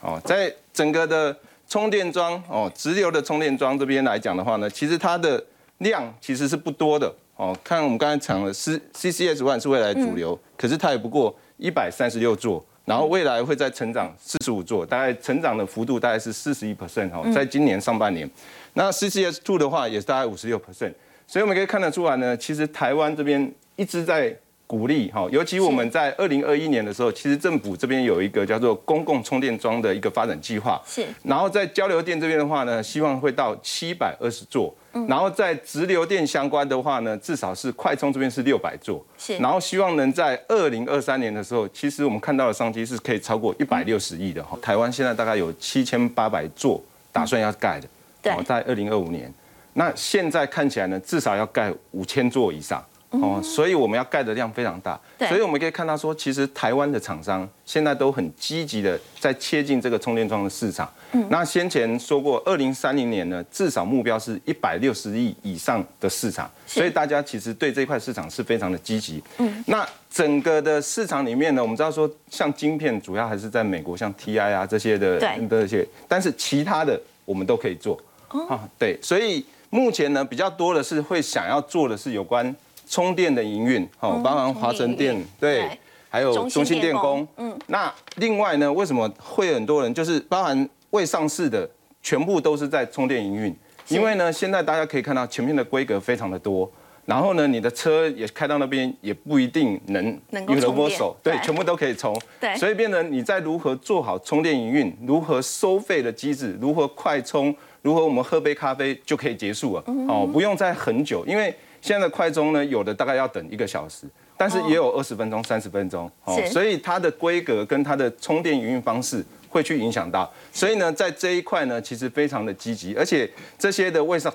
哦，在整个的充电桩哦，直流的充电桩这边来讲的话呢，其实它的量其实是不多的哦。看我们刚才讲的是 CCS One 是未来主流，可是它也不过一百三十六座，然后未来会再成长四十五座，大概成长的幅度大概是四十一 percent 哦，在今年上半年。那 CCS Two 的话也是大概五十六 percent，所以我们可以看得出来呢，其实台湾这边一直在。鼓励哈，尤其我们在二零二一年的时候，其实政府这边有一个叫做公共充电桩的一个发展计划。是。然后在交流电这边的话呢，希望会到七百二十座。嗯。然后在直流电相关的话呢，至少是快充这边是六百座。是。然后希望能在二零二三年的时候，其实我们看到的商机是可以超过一百六十亿的哈。台湾现在大概有七千八百座打算要盖的。对。在二零二五年，那现在看起来呢，至少要盖五千座以上。哦，所以我们要盖的量非常大，所以我们可以看到说，其实台湾的厂商现在都很积极的在切进这个充电桩的市场。嗯，那先前说过，二零三零年呢，至少目标是一百六十亿以上的市场，所以大家其实对这块市场是非常的积极。嗯，那整个的市场里面呢，我们知道说，像晶片主要还是在美国，像 TI 啊这些的这些，但是其他的我们都可以做。哦，对，所以目前呢，比较多的是会想要做的是有关。充电的营运，哦，包含华晨电，对，还有中心电工，嗯，那另外呢，为什么会很多人就是包含未上市的，全部都是在充电营运？因为呢，现在大家可以看到前面的规格非常的多，然后呢，你的车也开到那边也不一定能能够充手，对，全部都可以充，对，所以变成你在如何做好充电营运，如何收费的机制，如何快充，如何我们喝杯咖啡就可以结束了，哦，不用再很久，因为。现在的快充呢，有的大概要等一个小时，但是也有二十分钟、三十分钟，哦，所以它的规格跟它的充电营运方式会去影响到，所以呢，在这一块呢，其实非常的积极，而且这些的未上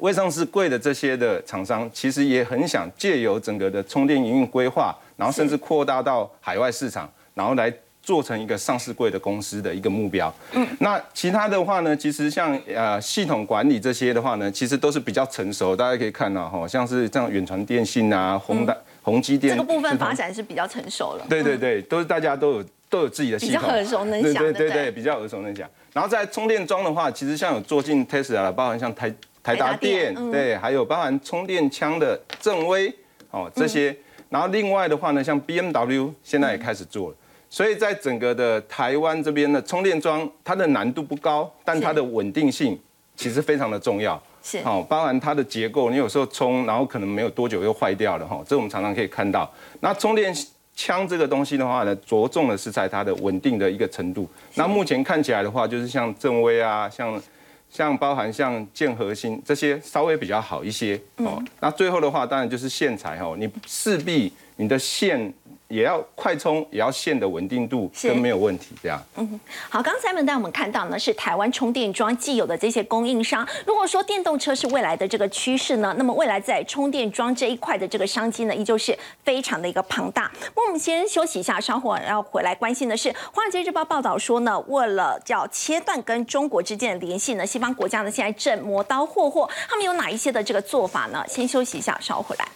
未上市贵的这些的厂商，其实也很想借由整个的充电营运规划，然后甚至扩大到海外市场，然后来。做成一个上市贵的公司的一个目标。嗯，那其他的话呢，其实像呃系统管理这些的话呢，其实都是比较成熟。大家可以看到哈，像是这样远传电信啊、宏大、宏基电这个部分发展是比较成熟了。对对对，都是大家都有都有自己的系统，比较耳熟能详。对对对，比较耳熟能详。然后在充电桩的话，其实像有做进 Tesla，包含像台台达电，对，还有包含充电枪的正威哦这些。然后另外的话呢，像 BMW 现在也开始做了。所以在整个的台湾这边的充电桩，它的难度不高，但它的稳定性其实非常的重要。是，好，包含它的结构，你有时候充，然后可能没有多久又坏掉了哈，这我们常常可以看到。那充电枪这个东西的话呢，着重的是在它的稳定的一个程度。那目前看起来的话，就是像正威啊，像像包含像建核心这些稍微比较好一些。哦，那最后的话，当然就是线材哈，你势必你的线。也要快充，也要线的稳定度跟没有问题，这样。嗯，好，刚才们带我们看到呢，是台湾充电桩既有的这些供应商。如果说电动车是未来的这个趋势呢，那么未来在充电桩这一块的这个商机呢，依旧是非常的一个庞大。那我们先休息一下，稍后要回来关心的是，《华尔街日报》报道说呢，为了叫切断跟中国之间的联系呢，西方国家呢现在正磨刀霍霍，他们有哪一些的这个做法呢？先休息一下，稍后回来。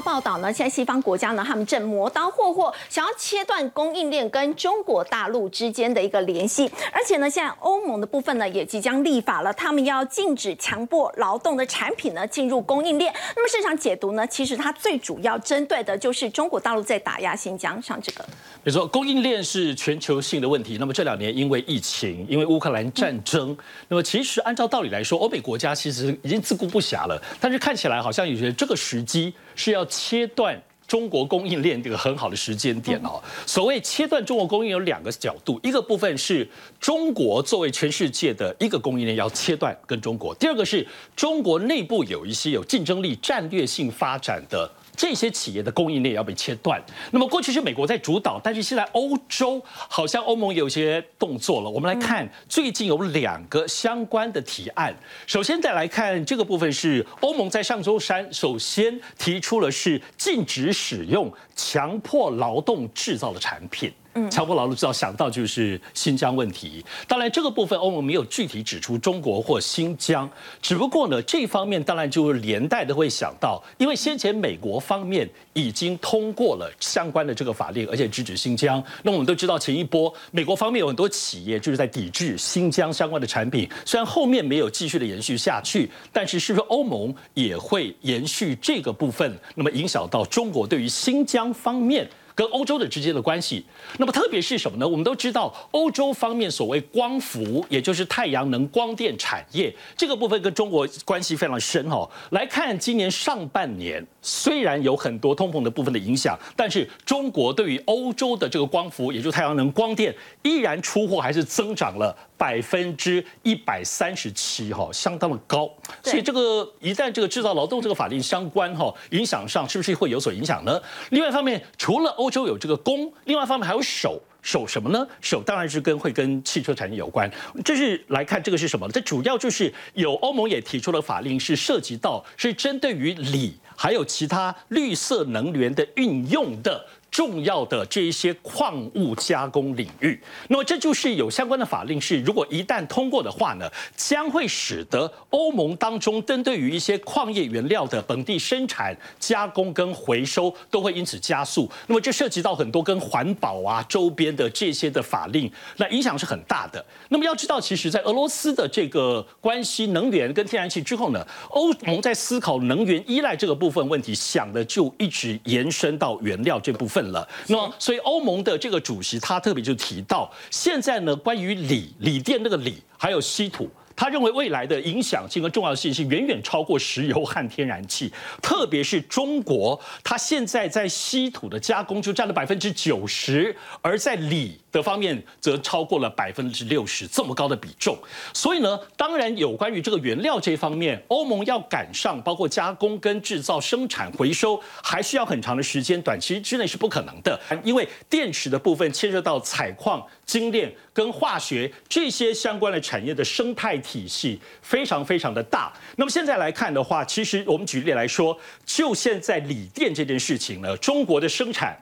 报道呢，现在西方国家呢，他们正磨刀霍霍，想要切断供应链跟中国大陆之间的一个联系。而且呢，现在欧盟的部分呢，也即将立法了，他们要禁止强迫劳动的产品呢进入供应链。那么市场解读呢，其实它最主要针对的就是中国大陆在打压新疆上这个。没错，供应链是全球性的问题。那么这两年因为疫情，因为乌克兰战争，那么其实按照道理来说，欧美国家其实已经自顾不暇了。但是看起来好像有些这个时机是要。切断中国供应链这个很好的时间点哦。所谓切断中国供应有两个角度，一个部分是中国作为全世界的一个供应链要切断跟中国，第二个是中国内部有一些有竞争力、战略性发展的。这些企业的供应链要被切断。那么过去是美国在主导，但是现在欧洲好像欧盟有些动作了。我们来看最近有两个相关的提案。首先再来看这个部分是欧盟在上周三首先提出了是禁止使用强迫劳动制造的产品。强迫劳动知道想到就是新疆问题，当然这个部分欧盟没有具体指出中国或新疆，只不过呢这方面当然就连带的会想到，因为先前美国方面已经通过了相关的这个法令，而且直指新疆。那我们都知道前一波美国方面有很多企业就是在抵制新疆相关的产品，虽然后面没有继续的延续下去，但是是不是欧盟也会延续这个部分，那么影响到中国对于新疆方面？跟欧洲的之间的关系，那么特别是什么呢？我们都知道，欧洲方面所谓光伏，也就是太阳能光电产业这个部分跟中国关系非常深哈。来看今年上半年，虽然有很多通膨的部分的影响，但是中国对于欧洲的这个光伏，也就是太阳能光电，依然出货还是增长了。百分之一百三十七哈，相当的高，所以这个一旦这个制造劳动这个法令相关哈，影响上是不是会有所影响呢？另外一方面，除了欧洲有这个工，另外一方面还有手，手什么呢？手当然是跟会跟汽车产业有关。这是来看这个是什么？这主要就是有欧盟也提出了法令，是涉及到是针对于锂还有其他绿色能源的运用的。重要的这一些矿物加工领域，那么这就是有相关的法令，是如果一旦通过的话呢，将会使得欧盟当中针对于一些矿业原料的本地生产、加工跟回收都会因此加速。那么这涉及到很多跟环保啊周边的这些的法令，那影响是很大的。那么要知道，其实，在俄罗斯的这个关系能源跟天然气之后呢，欧盟在思考能源依赖这个部分问题，想的就一直延伸到原料这部分。了，那么所以欧盟的这个主席他特别就提到，现在呢关于锂锂电那个锂还有稀土。他认为未来的影响性和重要性是远远超过石油和天然气，特别是中国，它现在在稀土的加工就占了百分之九十，而在锂的方面则超过了百分之六十，这么高的比重。所以呢，当然有关于这个原料这方面，欧盟要赶上，包括加工跟制造、生产、回收，还需要很长的时间，短期之内是不可能的，因为电池的部分牵涉到采矿、精炼。跟化学这些相关的产业的生态体系非常非常的大。那么现在来看的话，其实我们举例来说，就现在锂电这件事情呢，中国的生产。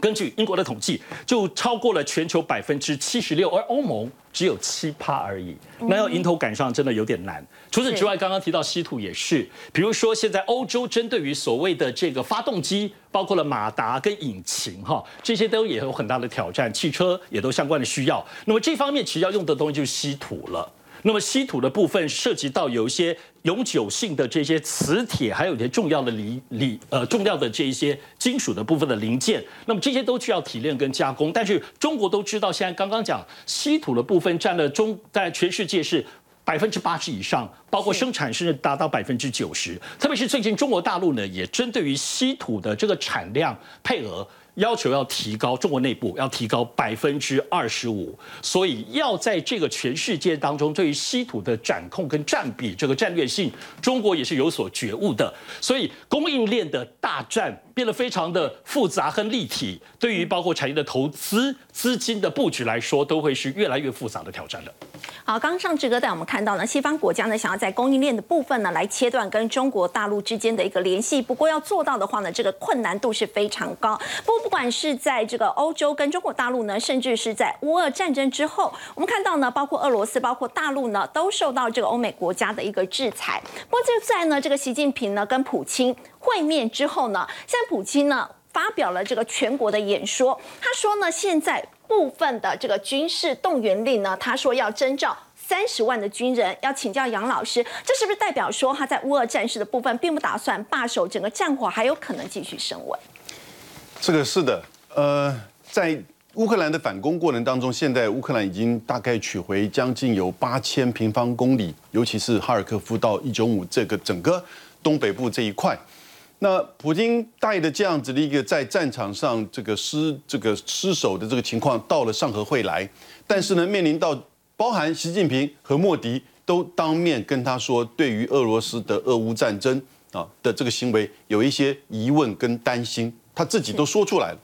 根据英国的统计，就超过了全球百分之七十六，而欧盟只有七趴而已。那要迎头赶上，真的有点难。除此之外，刚刚提到稀土也是，比如说现在欧洲针对于所谓的这个发动机，包括了马达跟引擎，哈，这些都也有很大的挑战。汽车也都相关的需要。那么这方面其实要用的东西就是稀土了。那么稀土的部分涉及到有一些永久性的这些磁铁，还有一些重要的锂锂呃重要的这一些金属的部分的零件，那么这些都需要提炼跟加工。但是中国都知道，现在刚刚讲稀土的部分占了中在全世界是百分之八十以上，包括生产甚至达到百分之九十。特别是最近中国大陆呢，也针对于稀土的这个产量配额。要求要提高，中国内部要提高百分之二十五，所以要在这个全世界当中，对于稀土的掌控跟占比这个战略性，中国也是有所觉悟的。所以供应链的大战变得非常的复杂和立体，对于包括产业的投资资金的布局来说，都会是越来越复杂的挑战了。好，刚刚上志哥带我们看到呢，西方国家呢想要在供应链的部分呢来切断跟中国大陆之间的一个联系，不过要做到的话呢，这个困难度是非常高。不过不管是在这个欧洲跟中国大陆呢，甚至是在乌俄战争之后，我们看到呢，包括俄罗斯、包括大陆呢，都受到这个欧美国家的一个制裁。不过就在呢这个习近平呢跟普京会面之后呢，现在普京呢发表了这个全国的演说，他说呢现在。部分的这个军事动员令呢，他说要征召三十万的军人，要请教杨老师，这是不是代表说他在乌俄战事的部分并不打算罢手，整个战火还有可能继续升温？这个是的，呃，在乌克兰的反攻过程当中，现在乌克兰已经大概取回将近有八千平方公里，尤其是哈尔科夫到一九五这个整个东北部这一块。那普京带的这样子的一个在战场上这个失这个失守的这个情况，到了上合会来，但是呢，面临到包含习近平和莫迪都当面跟他说，对于俄罗斯的俄乌战争啊的这个行为有一些疑问跟担心，他自己都说出来了。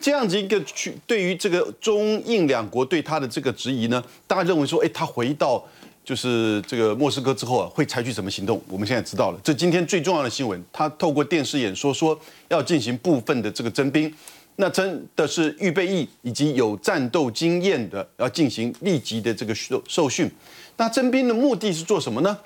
这样子一个去对于这个中印两国对他的这个质疑呢，大家认为说，哎，他回到就是这个莫斯科之后啊，会采取什么行动？我们现在知道了，这今天最重要的新闻，他透过电视演说说要进行部分的这个征兵，那真的是预备役以及有战斗经验的，要进行立即的这个受受训。那征兵的目的是做什么呢？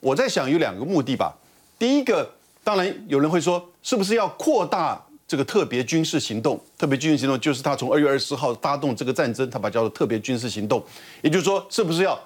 我在想有两个目的吧。第一个，当然有人会说，是不是要扩大？这个特别军事行动，特别军事行动就是他从二月二十四号发动这个战争，他把叫做特别军事行动，也就是说，是不是要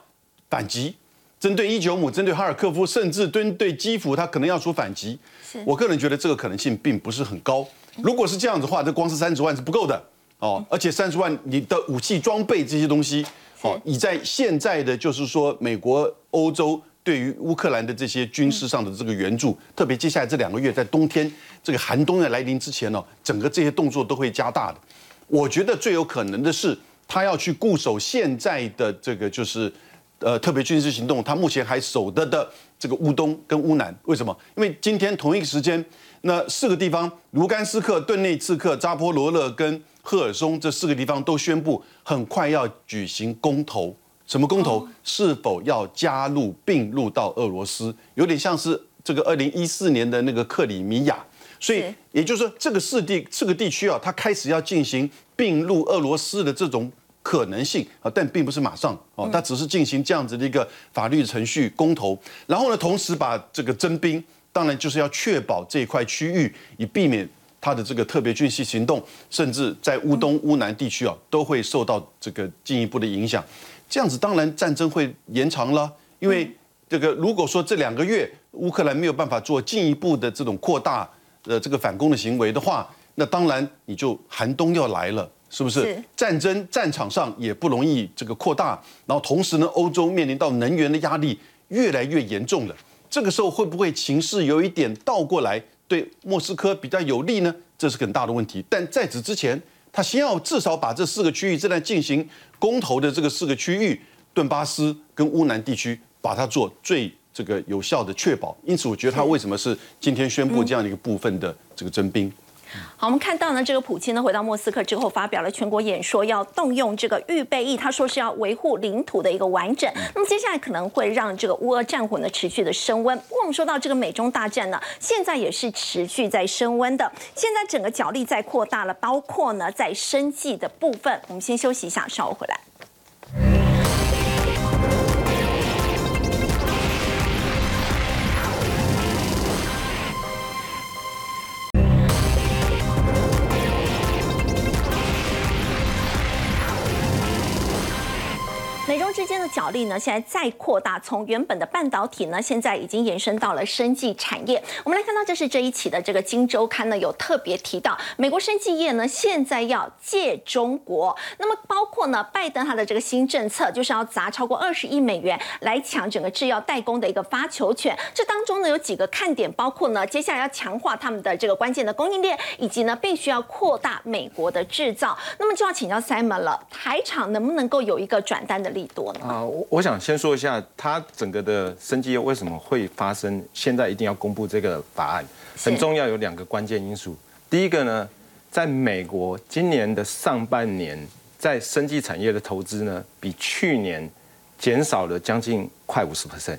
反击？针对伊久姆，针对哈尔科夫，甚至针对基辅，他可能要出反击。我个人觉得这个可能性并不是很高。如果是这样子的话，这光是三十万是不够的哦，而且三十万你的武器装备这些东西，哦，你在现在的就是说美国、欧洲。对于乌克兰的这些军事上的这个援助，特别接下来这两个月在冬天这个寒冬的来临之前呢，整个这些动作都会加大的。我觉得最有可能的是，他要去固守现在的这个就是呃特别军事行动，他目前还守得的这个乌东跟乌南。为什么？因为今天同一个时间，那四个地方卢甘斯克、顿内茨克、扎波罗勒跟赫尔松这四个地方都宣布很快要举行公投。什么公投是否要加入并入到俄罗斯，有点像是这个二零一四年的那个克里米亚，所以也就是说这个四地这个地区啊，它开始要进行并入俄罗斯的这种可能性啊，但并不是马上哦，它只是进行这样子的一个法律程序公投，然后呢，同时把这个征兵，当然就是要确保这一块区域，以避免它的这个特别军事行动，甚至在乌东乌南地区啊，都会受到这个进一步的影响。这样子当然战争会延长了，因为这个如果说这两个月乌克兰没有办法做进一步的这种扩大呃这个反攻的行为的话，那当然你就寒冬要来了，是不是？战争战场上也不容易这个扩大，然后同时呢，欧洲面临到能源的压力越来越严重了。这个时候会不会情势有一点倒过来对莫斯科比较有利呢？这是很大的问题。但在此之前，他先要至少把这四个区域正在进行。公投的这个四个区域，顿巴斯跟乌南地区，把它做最这个有效的确保。因此，我觉得他为什么是今天宣布这样的一个部分的这个征兵。好，我们看到呢，这个普京呢回到莫斯科之后，发表了全国演说，要动用这个预备役，他说是要维护领土的一个完整。那么接下来可能会让这个乌俄战火呢持续的升温。不过我们说到这个美中大战呢，现在也是持续在升温的。现在整个角力在扩大了，包括呢在生计的部分。我们先休息一下，稍后回来。之间的角力呢，现在再扩大，从原本的半导体呢，现在已经延伸到了生技产业。我们来看到，这是这一期的这个《金周刊》呢，有特别提到，美国生技业呢，现在要借中国。那么，包括呢，拜登他的这个新政策，就是要砸超过二十亿美元来抢整个制药代工的一个发球权。这当中呢，有几个看点，包括呢，接下来要强化他们的这个关键的供应链，以及呢，必须要扩大美国的制造。那么，就要请教 Simon 了，台厂能不能够有一个转单的力度？多啊，我我想先说一下，它整个的生机为什么会发生？现在一定要公布这个法案，很重要，有两个关键因素。第一个呢，在美国今年的上半年，在生技产业的投资呢，比去年减少了将近快五十 percent。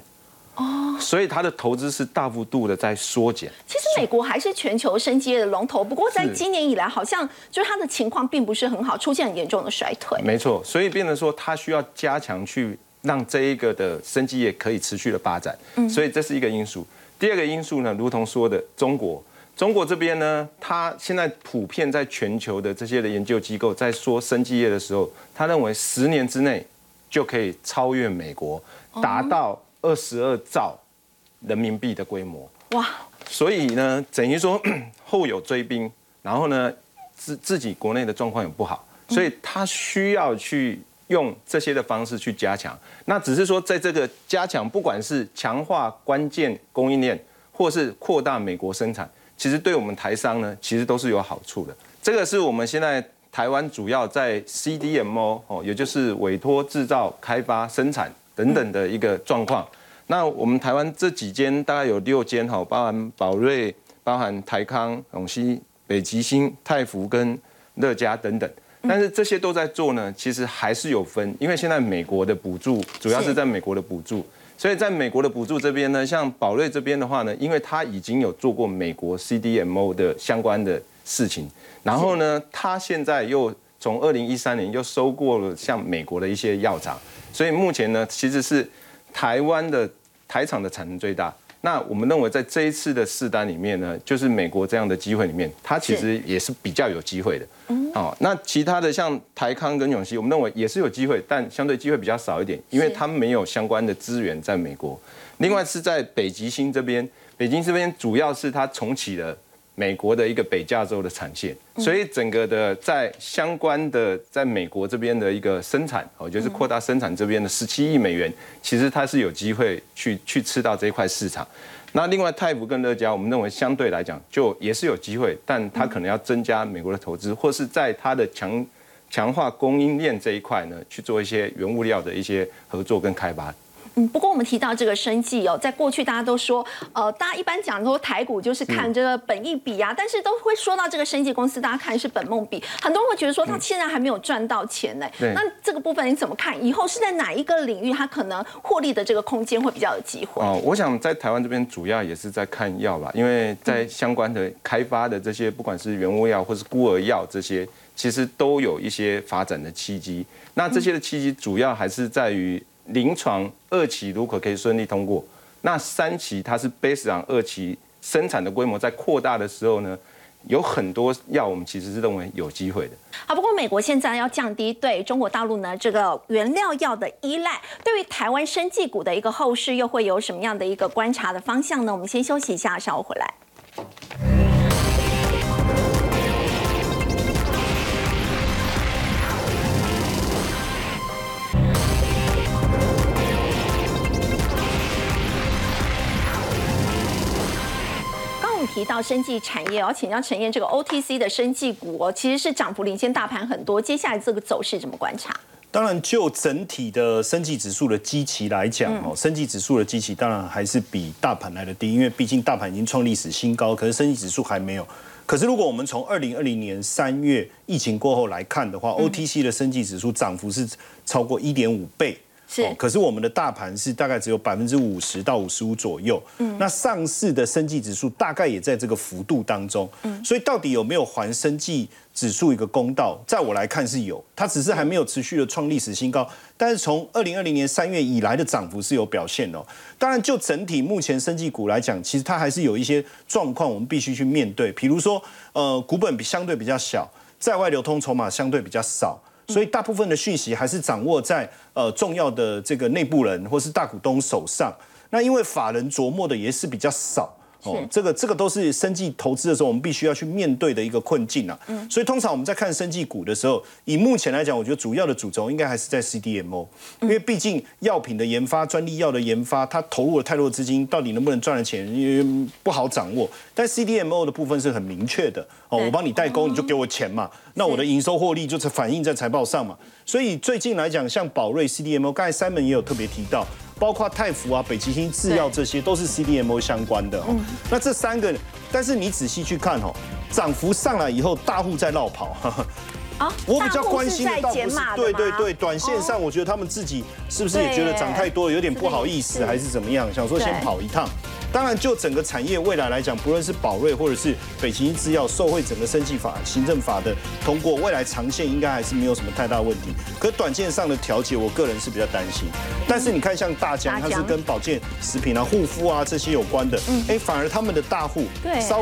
哦，所以它的投资是大幅度的在缩减。其实美国还是全球生机业的龙头，不过在今年以来，好像就是它的情况并不是很好，出现很严重的衰退。没错，所以变成说它需要加强去让这一个的生机业可以持续的发展。嗯，所以这是一个因素。第二个因素呢，如同说的，中国，中国这边呢，它现在普遍在全球的这些的研究机构在说生机业的时候，他认为十年之内就可以超越美国，达到。二十二兆人民币的规模哇！所以呢，等于说 后有追兵，然后呢自自己国内的状况也不好，所以他需要去用这些的方式去加强。那只是说在这个加强，不管是强化关键供应链，或是扩大美国生产，其实对我们台商呢，其实都是有好处的。这个是我们现在台湾主要在 CDMO 哦，也就是委托制造、开发、生产等等的一个状况。那我们台湾这几间大概有六间哈，包含宝瑞、包含台康、永熙、北极星、泰福跟乐嘉等等。但是这些都在做呢，其实还是有分，因为现在美国的补助主要是在美国的补助，所以在美国的补助这边呢，像宝瑞这边的话呢，因为他已经有做过美国 CDMO 的相关的事情，然后呢，他现在又从二零一三年又收购了像美国的一些药厂，所以目前呢，其实是台湾的台厂的产能最大。那我们认为在这一次的试单里面呢，就是美国这样的机会里面，它其实也是比较有机会的。好，那其他的像台康跟永熙，我们认为也是有机会，但相对机会比较少一点，因为他们没有相关的资源在美国。另外是在北极星这边，北京这边主要是它重启了。美国的一个北加州的产线，所以整个的在相关的在美国这边的一个生产，哦，就是扩大生产这边的十七亿美元，其实它是有机会去去吃到这一块市场。那另外泰福跟乐嘉，我们认为相对来讲就也是有机会，但它可能要增加美国的投资，或是在它的强强化供应链这一块呢，去做一些原物料的一些合作跟开发。嗯，不过我们提到这个生计哦，在过去大家都说，呃，大家一般讲说台股就是看这个本益比啊，但是都会说到这个生计公司，大家看是本梦比，很多人会觉得说他现在还没有赚到钱呢。那这个部分你怎么看？以后是在哪一个领域，它可能获利的这个空间会比较有机会？哦，我想在台湾这边主要也是在看药吧，因为在相关的开发的这些，不管是原物药或是孤儿药这些，其实都有一些发展的契机。那这些的契机主要还是在于。临床二期如果可以顺利通过，那三期它是 base on 二期生产的规模在扩大的时候呢，有很多药我们其实是认为有机会的。好，不过美国现在要降低对中国大陆呢这个原料药的依赖，对于台湾生技股的一个后市又会有什么样的一个观察的方向呢？我们先休息一下，稍后回来。提到生技产业，要请教陈燕，这个 OTC 的生技股哦，其实是涨幅领先大盘很多。接下来这个走势怎么观察？当然，就整体的生技指数的基期来讲哦，生技指数的基期当然还是比大盘来的低，因为毕竟大盘已经创历史新高，可是生技指数还没有。可是如果我们从二零二零年三月疫情过后来看的话，OTC 的生技指数涨幅是超过一点五倍。是，可是我们的大盘是大概只有百分之五十到五十五左右，嗯，那上市的生技指数大概也在这个幅度当中，嗯，所以到底有没有还生技指数一个公道？在我来看是有，它只是还没有持续的创历史新高，但是从二零二零年三月以来的涨幅是有表现哦。当然，就整体目前生技股来讲，其实它还是有一些状况，我们必须去面对，比如说，呃，股本比相对比较小，在外流通筹码相对比较少。所以大部分的讯息还是掌握在呃重要的这个内部人或是大股东手上。那因为法人琢磨的也是比较少。哦，这个这个都是生技投资的时候，我们必须要去面对的一个困境啊。嗯，所以通常我们在看生技股的时候，以目前来讲，我觉得主要的主轴应该还是在 CDMO，因为毕竟药品的研发、专利药的研发，它投入了太多资金，到底能不能赚了钱，因为不好掌握。但 CDMO 的部分是很明确的，哦，我帮你代工，你就给我钱嘛，那我的营收获利就是反映在财报上嘛。所以最近来讲，像宝瑞 CDMO，刚才 Simon 也有特别提到。包括泰福啊、北极星制药这些都是 CDMO 相关的哦。那这三个，但是你仔细去看哦，涨幅上来以后，大户在绕跑。啊，我比较关心的倒不是对对对，短线上我觉得他们自己是不是也觉得涨太多，有点不好意思，还是怎么样？想说先跑一趟。当然，就整个产业未来来讲，不论是宝瑞或者是北极星制药，受惠整个生计法、行政法的通过，未来长线应该还是没有什么太大问题。可短线上的调节，我个人是比较担心。但是你看，像大疆，它是跟保健食品啊、护肤啊这些有关的，哎，反而他们的大户稍。